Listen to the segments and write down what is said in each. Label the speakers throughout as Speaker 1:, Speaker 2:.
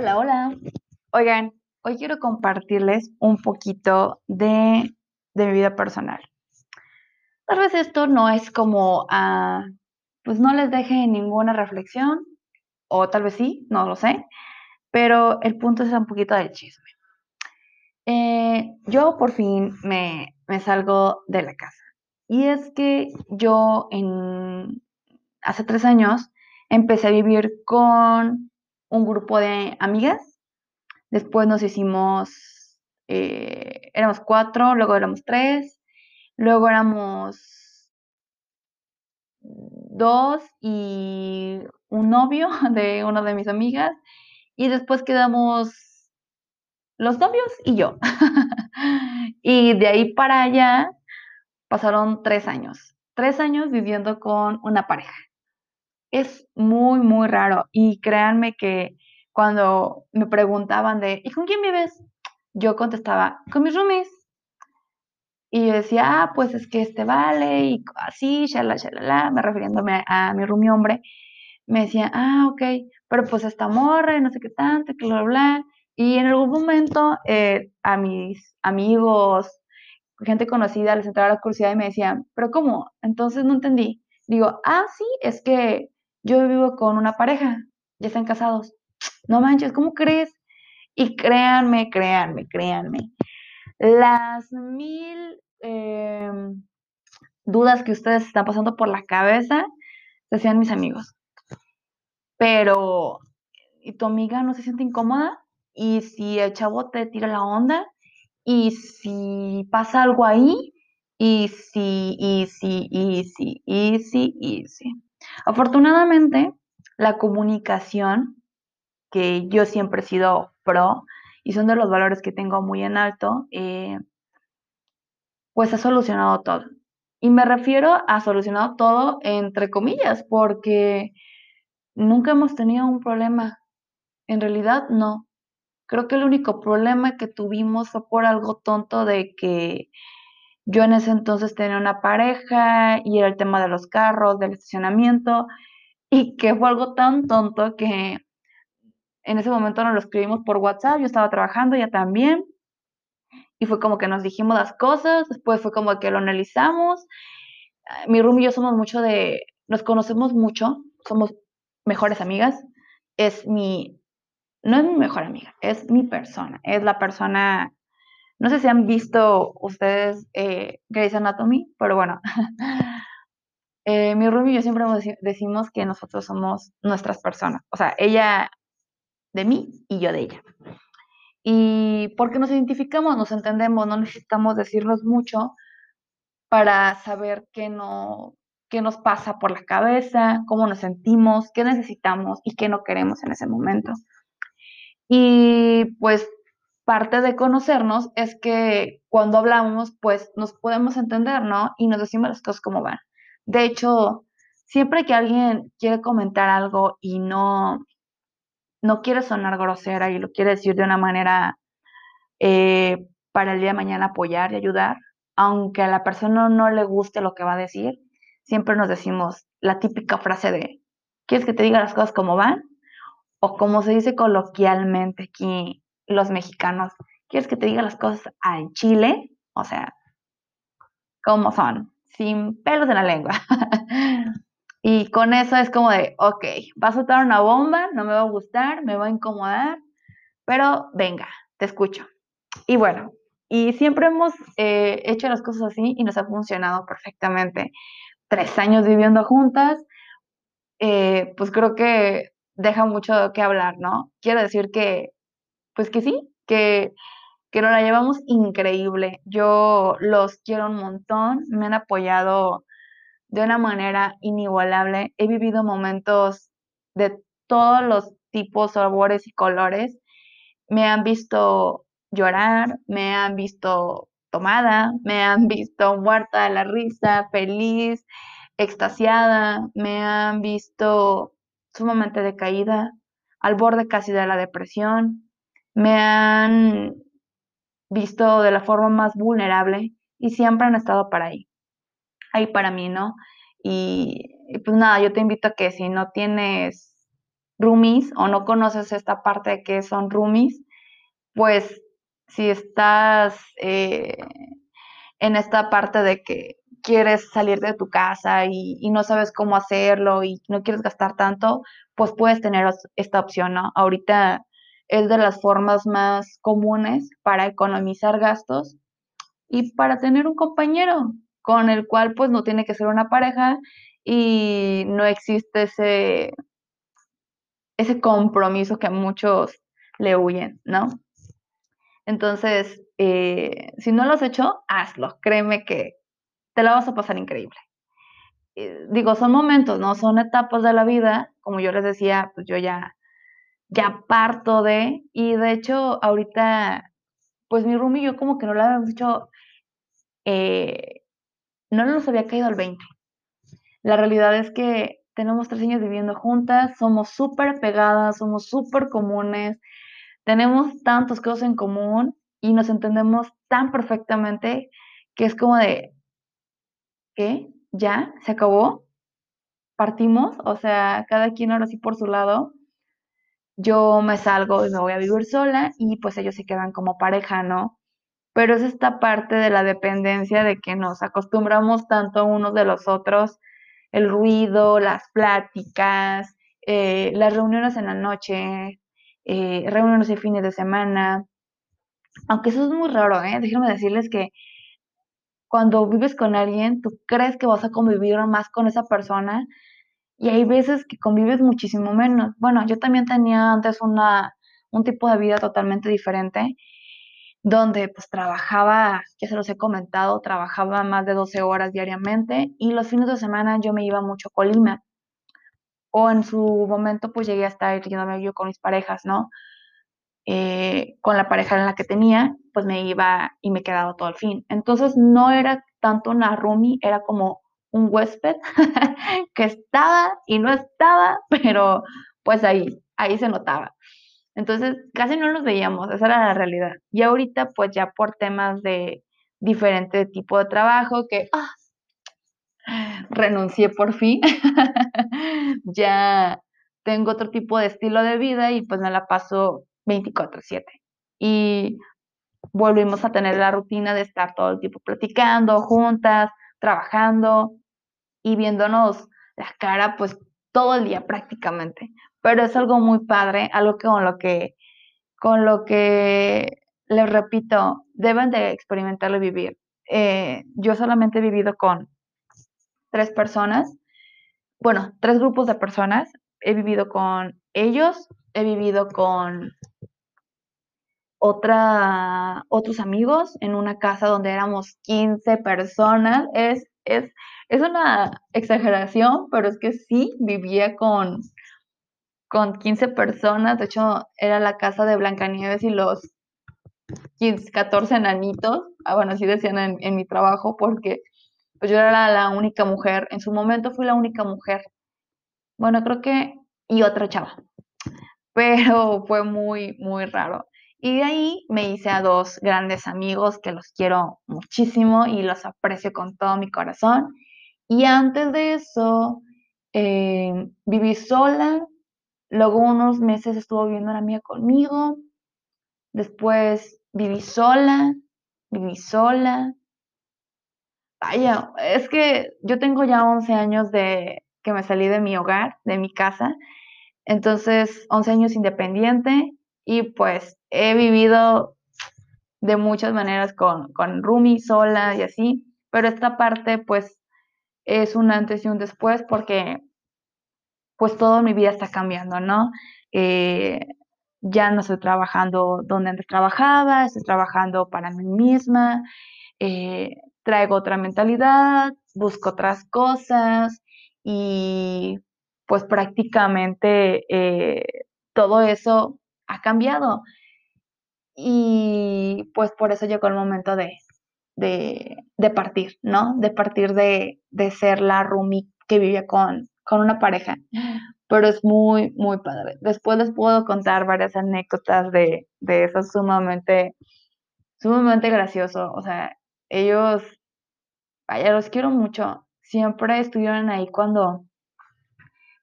Speaker 1: Hola, hola. Oigan, hoy quiero compartirles un poquito de, de mi vida personal. Tal vez esto no es como, ah, pues no les deje ninguna reflexión, o tal vez sí, no lo sé, pero el punto es un poquito del chisme. Eh, yo por fin me, me salgo de la casa. Y es que yo hace tres años empecé a vivir con un grupo de amigas. Después nos hicimos, eh, éramos cuatro, luego éramos tres, luego éramos dos y un novio de una de mis amigas. Y después quedamos los novios y yo. y de ahí para allá pasaron tres años. Tres años viviendo con una pareja. Es muy, muy raro. Y créanme que cuando me preguntaban de, ¿y con quién vives? Yo contestaba, con mis roomies. Y yo decía, ah, pues es que este vale, y así, shalala, shalala, me refiriéndome a, mi roomie hombre. Me decía, ah, ok, pero pues esta morra, no sé qué tanto, que bla, bla. Y en algún momento eh, a mis amigos, gente conocida, les entraba la curiosidad y me decían, pero ¿cómo? Entonces no entendí. Digo, ah, sí, es que yo vivo con una pareja, ya están casados. No manches, ¿cómo crees? Y créanme, créanme, créanme. Las mil em, dudas que ustedes están pasando por la cabeza, decían mis amigos. Pero, ¿y tu amiga no se siente incómoda? ¿Y si el chavo te tira la onda? ¿Y si pasa algo ahí? ¿Y si, y si, y si, y si, y si? Afortunadamente, la comunicación que yo siempre he sido pro y son de los valores que tengo muy en alto, eh, pues ha solucionado todo. Y me refiero a solucionado todo entre comillas, porque nunca hemos tenido un problema. En realidad, no. Creo que el único problema que tuvimos fue por algo tonto de que yo en ese entonces tenía una pareja y era el tema de los carros, del estacionamiento, y que fue algo tan tonto que en ese momento nos lo escribimos por WhatsApp, yo estaba trabajando ya también, y fue como que nos dijimos las cosas, después fue como que lo analizamos. Ah, mi room y yo somos mucho de, nos conocemos mucho, somos mejores amigas, es mi, no es mi mejor amiga, es mi persona, es la persona, no sé si han visto ustedes eh, Grey's Anatomy, pero bueno, eh, mi room y yo siempre decimos que nosotros somos nuestras personas, o sea, ella de mí y yo de ella. Y porque nos identificamos, nos entendemos, no necesitamos decirnos mucho para saber qué, no, qué nos pasa por la cabeza, cómo nos sentimos, qué necesitamos y qué no queremos en ese momento. Y pues parte de conocernos es que cuando hablamos, pues nos podemos entender, ¿no? Y nos decimos las cosas como van. De hecho, siempre que alguien quiere comentar algo y no, no quiere sonar grosera y lo quiere decir de una manera eh, para el día de mañana apoyar y ayudar, aunque a la persona no le guste lo que va a decir, siempre nos decimos la típica frase de, ¿quieres que te diga las cosas como van? O como se dice coloquialmente aquí los mexicanos, ¿quieres que te diga las cosas al chile? O sea, como son, sin pelos en la lengua. Y con eso es como de, ok, va a soltar una bomba, no me va a gustar, me va a incomodar, pero venga, te escucho. Y bueno, y siempre hemos eh, hecho las cosas así y nos ha funcionado perfectamente. Tres años viviendo juntas, eh, pues creo que deja mucho que hablar, ¿no? Quiero decir que, pues que sí, que, que nos la llevamos increíble. Yo los quiero un montón, me han apoyado de una manera inigualable. He vivido momentos de todos los tipos, sabores y colores. Me han visto llorar, me han visto tomada, me han visto muerta de la risa, feliz, extasiada, me han visto sumamente decaída, al borde casi de la depresión, me han visto de la forma más vulnerable y siempre han estado para ahí ahí para mí, ¿no? Y, pues nada, yo te invito a que si no tienes roomies o no conoces esta parte de que son roomies, pues si estás eh, en esta parte de que quieres salir de tu casa y, y, no sabes cómo hacerlo y no quieres gastar tanto, pues puedes tener esta opción, ¿no? Ahorita es de las formas más comunes para economizar gastos y para tener un compañero con el cual pues no tiene que ser una pareja y no existe ese, ese compromiso que muchos le huyen, ¿no? Entonces, eh, si no lo has hecho, hazlo. Créeme que te la vas a pasar increíble. Eh, digo, son momentos, ¿no? Son etapas de la vida. Como yo les decía, pues yo ya, ya parto de, y de hecho, ahorita, pues mi room y yo como que no lo habíamos dicho, eh, no nos había caído al 20. La realidad es que tenemos tres años viviendo juntas, somos súper pegadas, somos súper comunes, tenemos tantas cosas en común y nos entendemos tan perfectamente que es como de, ¿qué? ¿Ya? ¿Se acabó? ¿Partimos? O sea, cada quien ahora sí por su lado. Yo me salgo y me voy a vivir sola y pues ellos se quedan como pareja, ¿no? Pero es esta parte de la dependencia de que nos acostumbramos tanto unos de los otros, el ruido, las pláticas, eh, las reuniones en la noche, eh, reuniones de fines de semana. Aunque eso es muy raro, ¿eh? Déjenme decirles que cuando vives con alguien, tú crees que vas a convivir más con esa persona y hay veces que convives muchísimo menos. Bueno, yo también tenía antes una, un tipo de vida totalmente diferente, donde pues trabajaba, ya se los he comentado, trabajaba más de 12 horas diariamente y los fines de semana yo me iba mucho a Colima o en su momento pues llegué a estar yéndome yo con mis parejas, ¿no? Eh, con la pareja en la que tenía, pues me iba y me quedaba todo el fin. Entonces no era tanto una roomie, era como un huésped que estaba y no estaba, pero pues ahí, ahí se notaba. Entonces casi no nos veíamos, esa era la realidad. Y ahorita pues ya por temas de diferente tipo de trabajo que, ah, renuncié por fin, ya tengo otro tipo de estilo de vida y pues me la paso 24/7. Y volvimos a tener la rutina de estar todo el tiempo platicando, juntas, trabajando y viéndonos la cara pues todo el día prácticamente. Pero es algo muy padre, algo con lo que, con lo que les repito, deben de experimentarlo y vivir. Eh, yo solamente he vivido con tres personas, bueno, tres grupos de personas. He vivido con ellos, he vivido con otra, otros amigos en una casa donde éramos 15 personas. Es, es, es una exageración, pero es que sí, vivía con, con 15 personas. De hecho, era la casa de Blancanieves y los 15, 14 enanitos. Ah, bueno, así decían en, en mi trabajo, porque pues yo era la, única mujer, en su momento fui la única mujer. Bueno, creo que, y otra chava, pero fue muy, muy raro. Y de ahí me hice a dos grandes amigos que los quiero muchísimo y los aprecio con todo mi corazón. Y antes de eso, eh, viví sola. Luego unos meses estuvo viviendo una amiga conmigo. Después viví sola, viví sola, Vaya, es que yo tengo ya 11 años de que me salí de mi hogar, de mi casa, entonces 11 años independiente y pues he vivido de muchas maneras con, con Rumi sola y así, pero esta parte pues es un antes y un después porque pues toda mi vida está cambiando, ¿no? Eh, ya no estoy trabajando donde antes trabajaba, estoy trabajando para mí misma, eh, traigo otra mentalidad, busco otras cosas y pues prácticamente eh, todo eso ha cambiado. Y pues por eso llegó el momento de, de, partir, ¿no? De partir de, de ser la Rumi que vivía con, con una pareja. Pero es muy, muy padre. Después les puedo contar varias anécdotas de, de eso sumamente, sumamente gracioso. O sea, ellos, vaya, los quiero mucho. Siempre estuvieron ahí cuando,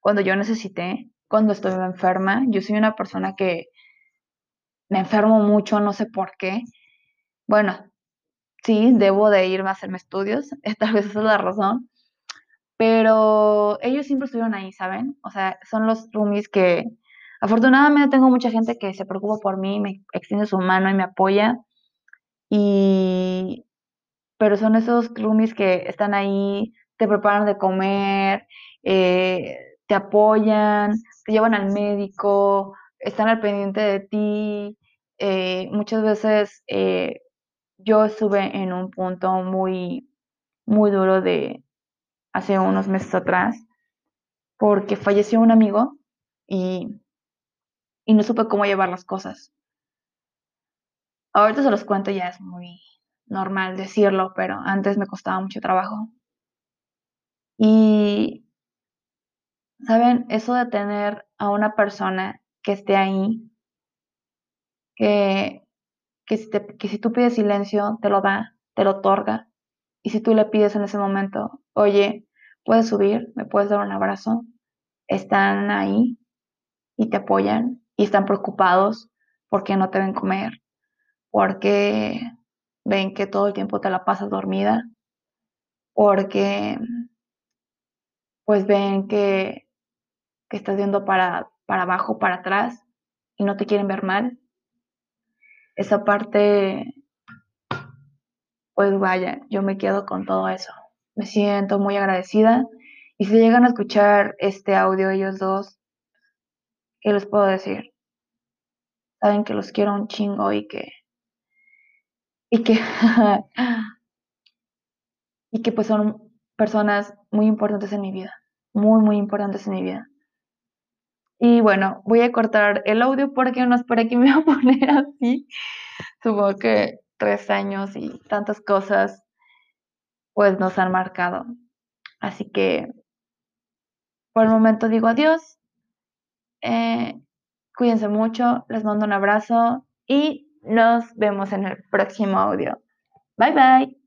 Speaker 1: cuando yo necesité. cuando estoy enferma. Yo soy una persona que me enfermo mucho, no sé por qué. Bueno, sí, debo de irme a hacerme estudios, tal vez esa es la razón. Pero ellos siempre estuvieron ahí, ¿saben? O sea, son los roomies que afortunadamente tengo mucha gente que se preocupa por mí, me extiende su mano y me apoya. Y pero son esos roomies que están ahí, te preparan de comer, eh, te apoyan, te llevan al médico, están al pendiente de ti. Eh, muchas veces eh, yo estuve en un punto muy, muy duro de hace unos meses atrás, porque falleció un amigo y, y no supe cómo llevar las cosas. Ahorita se los cuento, ya es muy normal decirlo, pero antes me costaba mucho trabajo. Y, ¿saben? Eso de tener a una persona que esté ahí, que, que, si que si tú pides silencio, te lo da, te lo otorga. Y si tú le pides en ese momento, oye, puedes subir, me puedes dar un abrazo, están ahí y te apoyan y están preocupados porque no te ven comer, porque ven que todo el tiempo te la pasas dormida, porque pues ven que, que estás viendo para, para abajo, para atrás y no te quieren ver mal. Esa parte, pues vaya, yo me quedo con todo eso. Me siento muy agradecida. Y si llegan a escuchar este audio ellos dos, ¿qué les puedo decir? Saben que los quiero un chingo y que y que, y que pues son personas muy importantes en mi vida, muy, muy importantes en mi vida. Y bueno, voy a cortar el audio porque no esperé que me iba a poner así. Supongo que tres años y tantas cosas pues nos han marcado. Así que por el momento digo adiós. Eh, cuídense mucho, les mando un abrazo y nos vemos en el próximo audio. Bye bye.